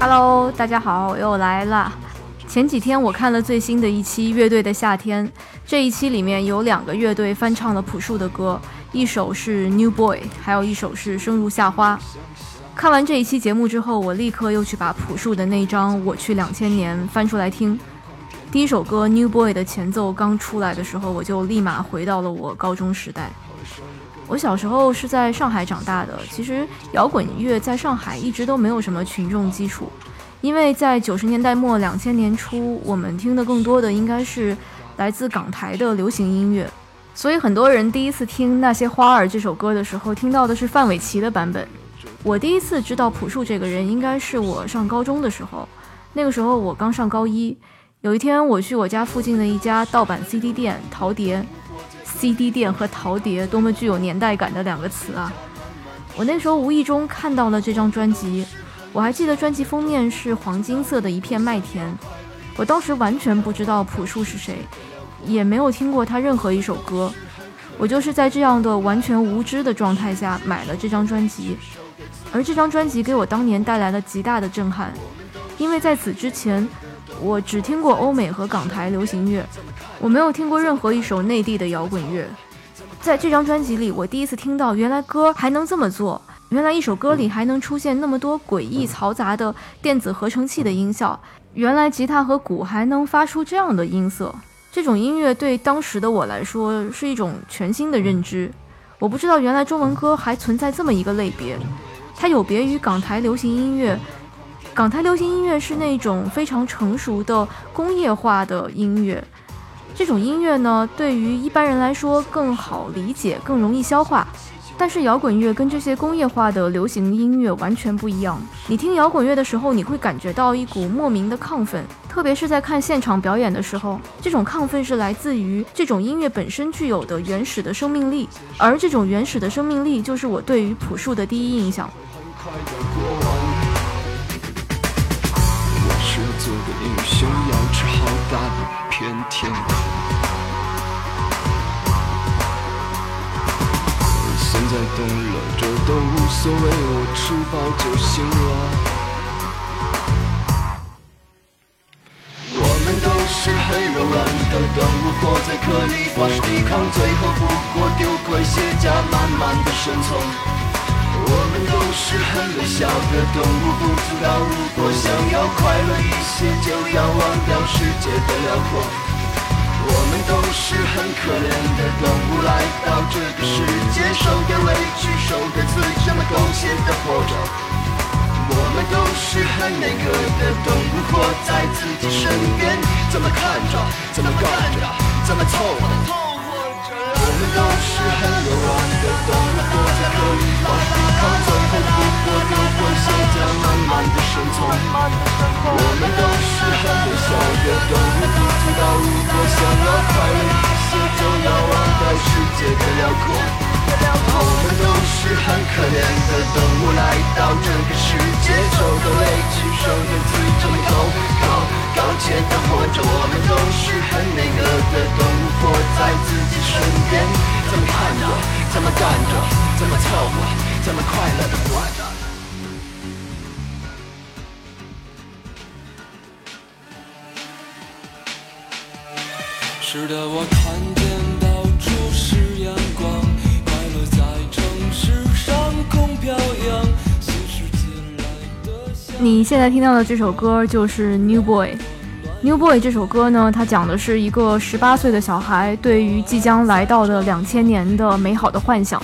Hello，大家好，我又来了。前几天我看了最新的一期《乐队的夏天》，这一期里面有两个乐队翻唱了朴树的歌，一首是《New Boy》，还有一首是《生如夏花》。看完这一期节目之后，我立刻又去把朴树的那张《我去两千年》翻出来听。第一首歌《New Boy》的前奏刚出来的时候，我就立马回到了我高中时代。我小时候是在上海长大的，其实摇滚乐在上海一直都没有什么群众基础，因为在九十年代末、两千年初，我们听的更多的应该是来自港台的流行音乐，所以很多人第一次听《那些花儿》这首歌的时候，听到的是范玮琪的版本。我第一次知道朴树这个人，应该是我上高中的时候，那个时候我刚上高一。有一天，我去我家附近的一家盗版 CD 店淘碟，CD 店和陶碟多么具有年代感的两个词啊！我那时候无意中看到了这张专辑，我还记得专辑封面是黄金色的一片麦田。我当时完全不知道朴树是谁，也没有听过他任何一首歌，我就是在这样的完全无知的状态下买了这张专辑。而这张专辑给我当年带来了极大的震撼，因为在此之前。我只听过欧美和港台流行乐，我没有听过任何一首内地的摇滚乐。在这张专辑里，我第一次听到原来歌还能这么做，原来一首歌里还能出现那么多诡异嘈杂的电子合成器的音效，原来吉他和鼓还能发出这样的音色。这种音乐对当时的我来说是一种全新的认知。我不知道原来中文歌还存在这么一个类别，它有别于港台流行音乐。港台流行音乐是那种非常成熟的工业化的音乐，这种音乐呢，对于一般人来说更好理解，更容易消化。但是摇滚乐跟这些工业化的流行音乐完全不一样。你听摇滚乐的时候，你会感觉到一股莫名的亢奋，特别是在看现场表演的时候，这种亢奋是来自于这种音乐本身具有的原始的生命力，而这种原始的生命力就是我对于朴树的第一印象。做个英雄要吃好大的片天在懂了，这都无所谓，我吃饱就行了。我们都是很柔软的动物，活在壳里，发誓抵抗，最后不过丢盔卸甲，慢慢的生存。我们都是很微小的动物，不知道如果想要快乐一些，就要忘掉世界的辽阔。我们都是很可怜的动物，来到这个世界，受点委屈，受点刺，这么贡献的活着。我们都是很内格的动物，活在自己身边，怎么看着，怎么干着，怎么凑合。我们都是很柔软的动物，活在可以发抵抗，最后不过丢盔卸甲，的动物，来到这个世界，受的委屈，受的罪，这么高高高洁的活着。我们都是很那个的动物，活在自己身边。怎么看着，怎么干着，怎么凑合，怎么快乐的活着。是的，我看见你现在听到的这首歌就是《New Boy》。《New Boy》这首歌呢，它讲的是一个十八岁的小孩对于即将来到的两千年的美好的幻想。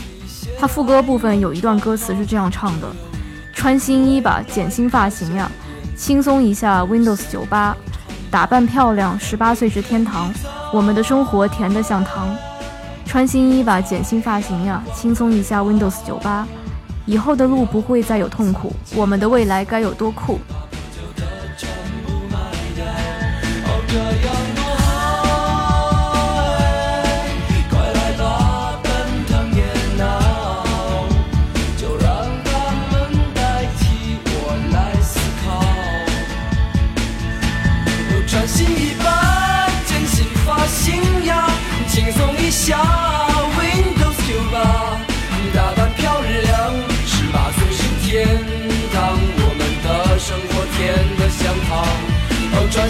它副歌部分有一段歌词是这样唱的：“穿新衣吧，剪新发型呀，轻松一下 Windows 九八，打扮漂亮，十八岁是天堂，我们的生活甜得像糖。穿新衣吧，剪新发型呀，轻松一下 Windows 九八，以后的路不会再有痛苦，我们的未来该有多酷。”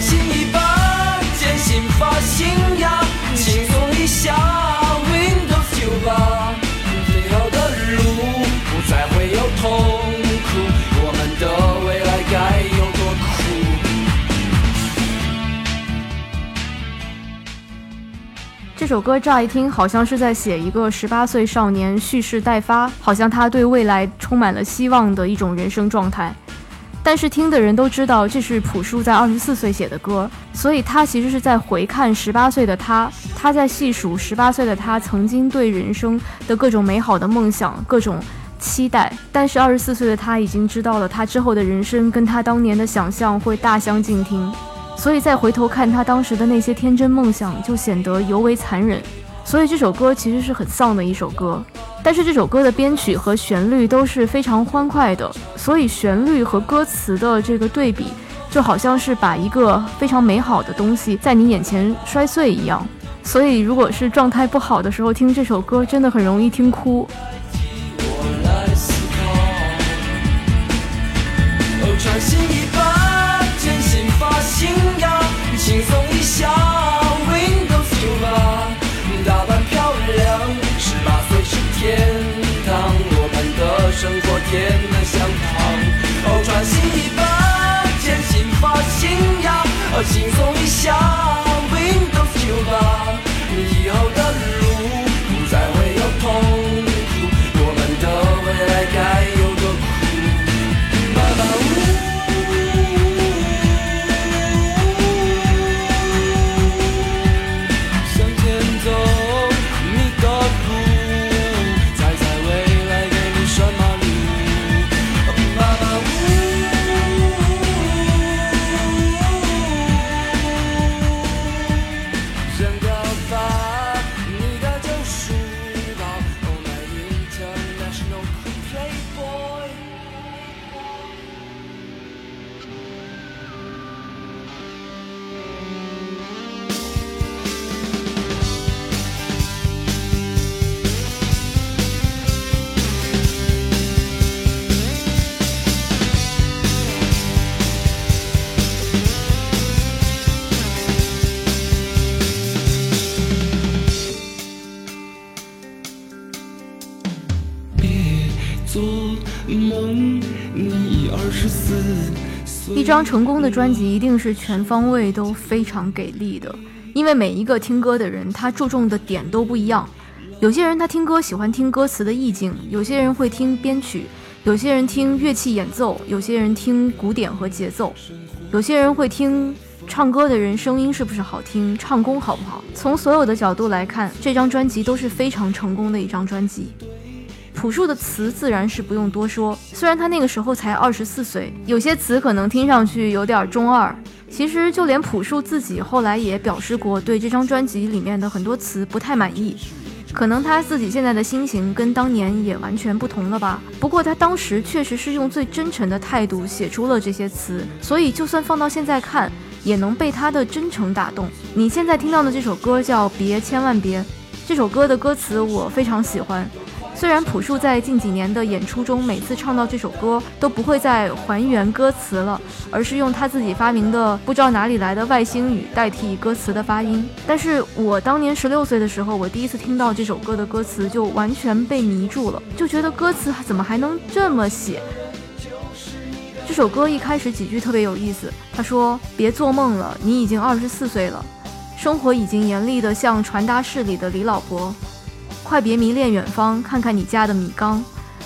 专心一把，坚信发信呀，轻松一下，Windows 九八，最后的路不再会有痛苦，我们的未来该有多酷？这首歌乍一听好像是在写一个十八岁少年蓄势待发，好像他对未来充满了希望的一种人生状态。但是听的人都知道，这是朴树在二十四岁写的歌，所以他其实是在回看十八岁的他，他在细数十八岁的他曾经对人生的各种美好的梦想、各种期待。但是二十四岁的他已经知道了，他之后的人生跟他当年的想象会大相径庭，所以再回头看他当时的那些天真梦想，就显得尤为残忍。所以这首歌其实是很丧的一首歌。但是这首歌的编曲和旋律都是非常欢快的，所以旋律和歌词的这个对比，就好像是把一个非常美好的东西在你眼前摔碎一样。所以如果是状态不好的时候听这首歌，真的很容易听哭。天生活甜得像糖。哦，穿新衣吧，剪新发型呀，哦，轻松一下，Windows 九八，以后的路这张成功的专辑一定是全方位都非常给力的，因为每一个听歌的人他注重的点都不一样。有些人他听歌喜欢听歌词的意境，有些人会听编曲，有些人听乐器演奏，有些人听鼓点和节奏，有些人会听唱歌的人声音是不是好听，唱功好不好。从所有的角度来看，这张专辑都是非常成功的一张专辑。朴树的词自然是不用多说，虽然他那个时候才二十四岁，有些词可能听上去有点中二。其实就连朴树自己后来也表示过，对这张专辑里面的很多词不太满意。可能他自己现在的心情跟当年也完全不同了吧。不过他当时确实是用最真诚的态度写出了这些词，所以就算放到现在看，也能被他的真诚打动。你现在听到的这首歌叫《别千万别》，这首歌的歌词我非常喜欢。虽然朴树在近几年的演出中，每次唱到这首歌都不会再还原歌词了，而是用他自己发明的不知道哪里来的外星语代替歌词的发音。但是我当年十六岁的时候，我第一次听到这首歌的歌词，就完全被迷住了，就觉得歌词怎么还能这么写？这首歌一开始几句特别有意思，他说：“别做梦了，你已经二十四岁了，生活已经严厉的像传达室里的李老伯。”快别迷恋远方，看看你家的米缸。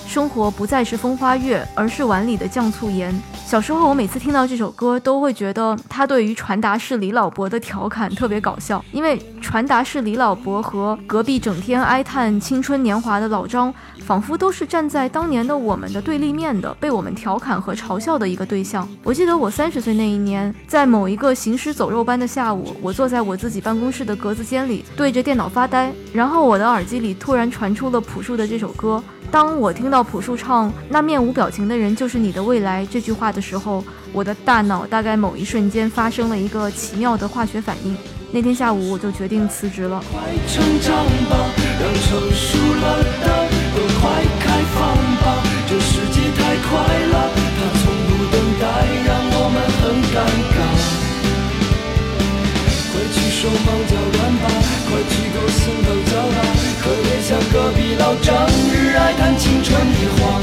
生活不再是风花月，而是碗里的酱醋盐。小时候，我每次听到这首歌，都会觉得他对于传达室李老伯的调侃特别搞笑。因为传达室李老伯和隔壁整天哀叹青春年华的老张，仿佛都是站在当年的我们的对立面的，被我们调侃和嘲笑的一个对象。我记得我三十岁那一年，在某一个行尸走肉般的下午，我坐在我自己办公室的格子间里，对着电脑发呆，然后我的耳机里突然传出了朴树的这首歌。当我听到朴树唱“那面无表情的人就是你的未来”这句话的时候，我的大脑大概某一瞬间发生了一个奇妙的化学反应。那天下午，我就决定辞职了。快成长吧，让成熟了的都快开放吧，这世界太快了，它从不等待，让我们很尴尬。快起手忙脚乱吧，快去勾心斗角吧，像隔壁老张，日爱看青春的谎，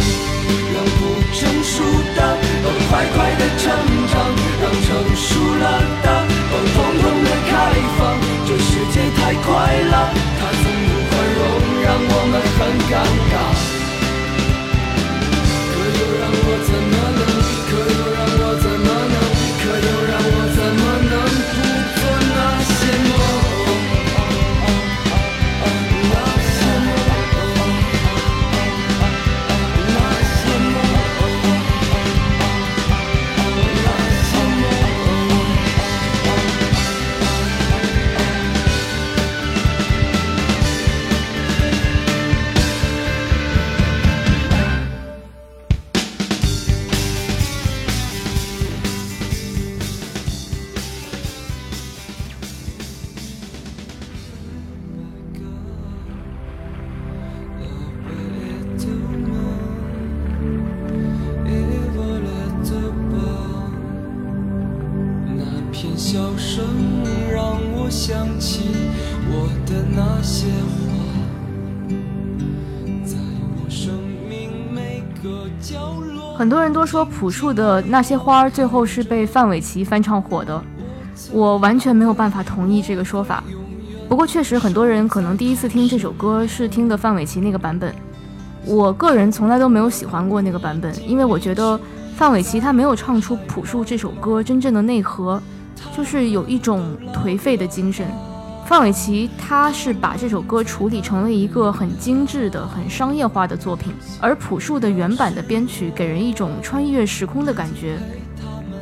我的那些话，在我生命每个角落。很多人都说朴树的那些花儿最后是被范玮琪翻唱火的，我完全没有办法同意这个说法。不过确实，很多人可能第一次听这首歌是听的范玮琪那个版本。我个人从来都没有喜欢过那个版本，因为我觉得范玮琪他没有唱出朴树这首歌真正的内核，就是有一种颓废的精神。范玮琪他是把这首歌处理成了一个很精致的、很商业化的作品，而朴树的原版的编曲给人一种穿越时空的感觉。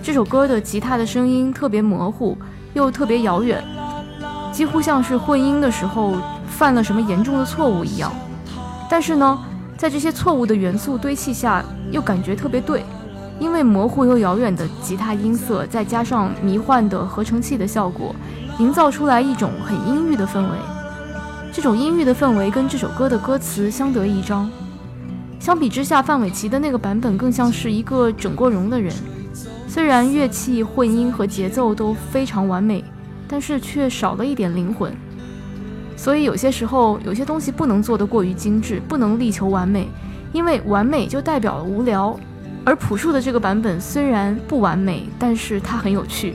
这首歌的吉他的声音特别模糊，又特别遥远，几乎像是混音的时候犯了什么严重的错误一样。但是呢，在这些错误的元素堆砌下，又感觉特别对，因为模糊又遥远的吉他音色，再加上迷幻的合成器的效果，营造出来一种很阴郁的氛围。这种阴郁的氛围跟这首歌的歌词相得益彰。相比之下，范玮琪的那个版本更像是一个整过容的人。虽然乐器、混音和节奏都非常完美，但是却少了一点灵魂。所以有些时候，有些东西不能做得过于精致，不能力求完美，因为完美就代表了无聊。而朴树的这个版本虽然不完美，但是它很有趣。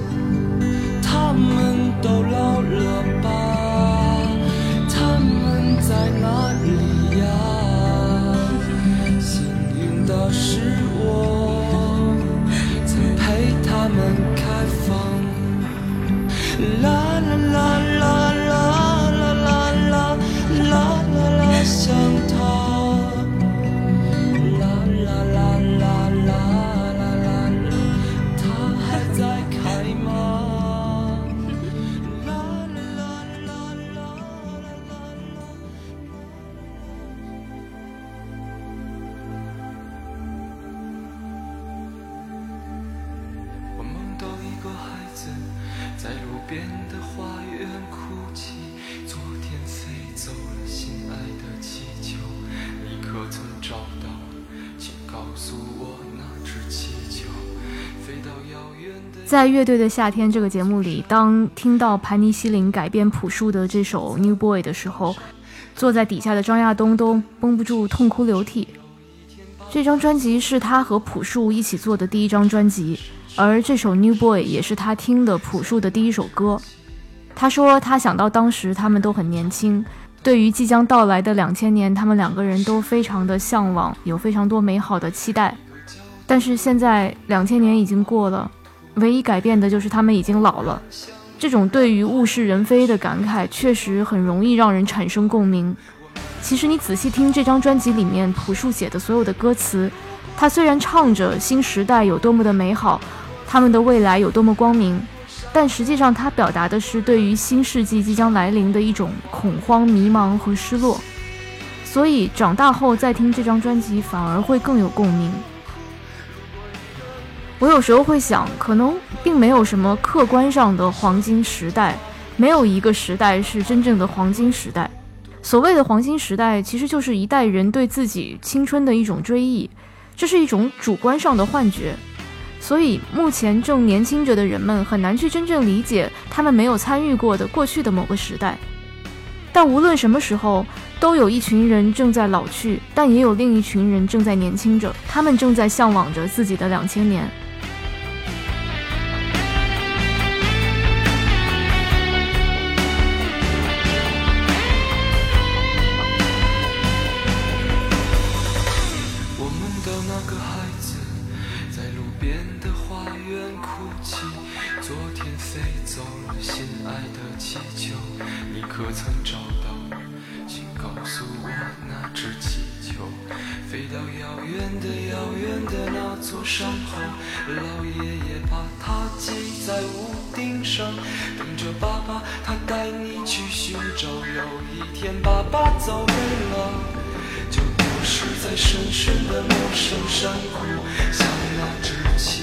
他们都老在《乐队的夏天》这个节目里，当听到盘尼西林改编朴树的这首《New Boy》的时候，坐在底下的张亚东都绷不住痛哭流涕。这张专辑是他和朴树一起做的第一张专辑，而这首《New Boy》也是他听的朴树的第一首歌。他说，他想到当时他们都很年轻，对于即将到来的两千年，他们两个人都非常的向往，有非常多美好的期待。但是现在两千年已经过了，唯一改变的就是他们已经老了。这种对于物是人非的感慨，确实很容易让人产生共鸣。其实你仔细听这张专辑里面朴树写的所有的歌词，他虽然唱着新时代有多么的美好，他们的未来有多么光明，但实际上他表达的是对于新世纪即将来临的一种恐慌、迷茫和失落。所以长大后再听这张专辑，反而会更有共鸣。我有时候会想，可能并没有什么客观上的黄金时代，没有一个时代是真正的黄金时代。所谓的黄金时代，其实就是一代人对自己青春的一种追忆，这是一种主观上的幻觉。所以目前正年轻着的人们很难去真正理解他们没有参与过的过去的某个时代。但无论什么时候。都有一群人正在老去，但也有另一群人正在年轻着，他们正在向往着自己的两千年。那个孩子在路边的花园哭泣，昨天飞走了心爱的气球，你可曾找到？请告诉我，那只气球飞到遥远的遥远的那座山后，老爷爷把它系在屋顶上，等着爸爸他带你去寻找。有一天爸爸走远了，在深深的陌生山谷，像那只气